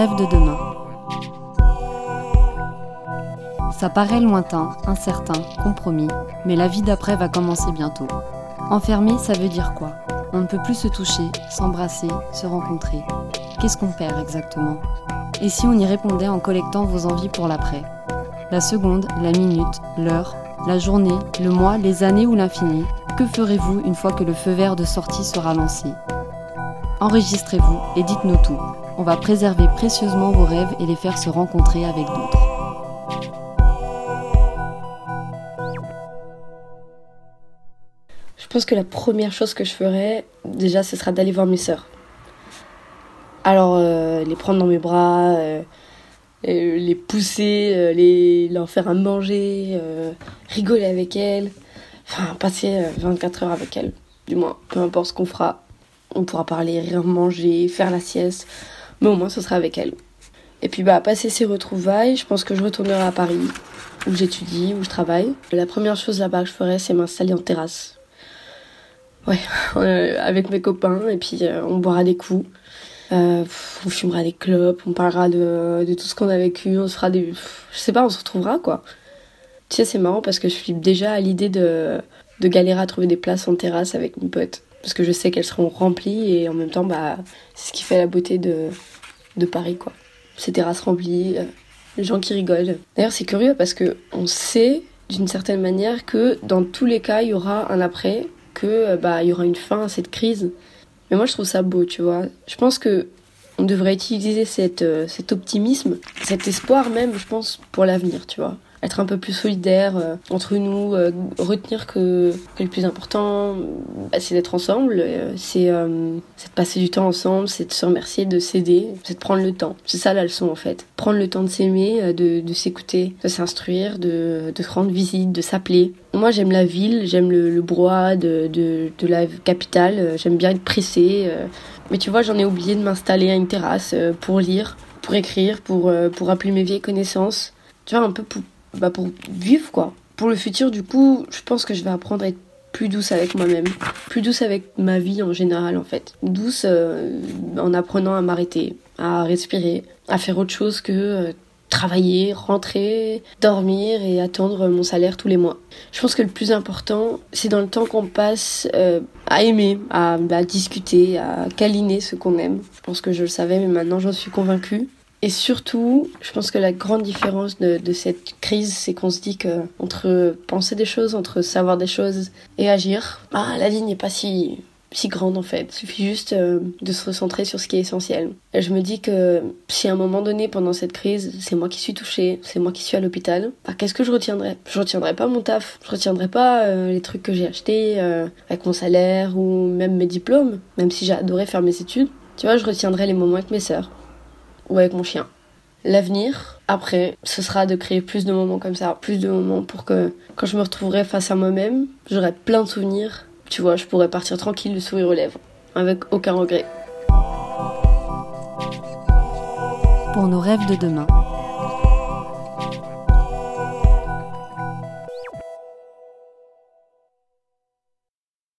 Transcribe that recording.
rêves de demain. Ça paraît lointain, incertain, compromis, mais la vie d'après va commencer bientôt. Enfermé, ça veut dire quoi? On ne peut plus se toucher, s'embrasser, se rencontrer. Qu'est-ce qu'on perd exactement? Et si on y répondait en collectant vos envies pour l'après? La seconde, la minute, l'heure, la journée, le mois, les années ou l'infini Que ferez-vous une fois que le feu vert de sortie sera lancé? Enregistrez-vous et dites-nous tout. On va préserver précieusement vos rêves et les faire se rencontrer avec d'autres. Je pense que la première chose que je ferais, déjà, ce sera d'aller voir mes sœurs. Alors, euh, les prendre dans mes bras, euh, euh, les pousser, les, leur faire à manger, rigoler avec elles. Enfin, passer 24 heures avec elles. Du moins, peu importe ce qu'on fera, on pourra parler, manger, faire la sieste. Mais au moins, ce sera avec elles. Et puis, bah, passer ces retrouvailles, je pense que je retournerai à Paris, où j'étudie, où je travaille. La première chose là-bas que je ferais, c'est m'installer en terrasse. Ouais, avec mes copains, et puis euh, on boira des coups. Euh, on fumera des clopes, on parlera de, de tout ce qu'on a vécu, on se fera des. Je sais pas, on se retrouvera quoi. Tu sais, c'est marrant parce que je suis déjà à l'idée de, de galérer à trouver des places en terrasse avec mes potes parce que je sais qu'elles seront remplies et en même temps bah c'est ce qui fait la beauté de, de Paris quoi. Ces terrasses remplies, euh, les gens qui rigolent. D'ailleurs c'est curieux parce que on sait d'une certaine manière que dans tous les cas il y aura un après, que euh, bah il y aura une fin à cette crise. Mais moi je trouve ça beau, tu vois. Je pense que on devrait utiliser euh, cet optimisme, cet espoir même, je pense, pour l'avenir, tu vois être un peu plus solidaire euh, entre nous, euh, retenir que, le plus important, bah, c'est d'être ensemble, euh, c'est de passer du temps ensemble, c'est de se remercier, de s'aider, c'est de prendre le temps. C'est ça la leçon en fait. Prendre le temps de s'aimer, de, s'écouter, de s'instruire, de, de se rendre visite, de s'appeler. Moi j'aime la ville, j'aime le, le de, la capitale, j'aime bien être pressée. mais tu vois, j'en ai oublié de m'installer à une terrasse pour lire, pour écrire, pour, pour rappeler mes vieilles connaissances. Tu vois, un peu pour, bah, pour vivre quoi. Pour le futur, du coup, je pense que je vais apprendre à être plus douce avec moi-même, plus douce avec ma vie en général en fait. Douce euh, en apprenant à m'arrêter, à respirer, à faire autre chose que euh, travailler, rentrer, dormir et attendre mon salaire tous les mois. Je pense que le plus important, c'est dans le temps qu'on passe euh, à aimer, à, à discuter, à câliner ce qu'on aime. Je pense que je le savais, mais maintenant j'en suis convaincue. Et surtout, je pense que la grande différence de, cette crise, c'est qu'on se dit que entre penser des choses, entre savoir des choses et agir, bah, la ligne n'est pas si si grande en fait. Il suffit juste euh, de se recentrer sur ce qui est essentiel. Et je me dis que si à un moment donné pendant cette crise, c'est moi qui suis touchée, c'est moi qui suis à l'hôpital, bah, qu'est-ce que je retiendrai? Je retiendrai pas mon taf, je retiendrai pas euh, les trucs que j'ai achetés euh, avec mon salaire ou même mes diplômes, même si j'ai adoré faire mes études. Tu vois, je retiendrai les moments avec mes sœurs ou avec mon chien. L'avenir, après, ce sera de créer plus de moments comme ça, plus de moments pour que quand je me retrouverai face à moi-même, j'aurai plein de souvenirs. Tu vois, je pourrais partir tranquille, le sourire aux lèvres, avec aucun regret. Pour nos rêves de demain.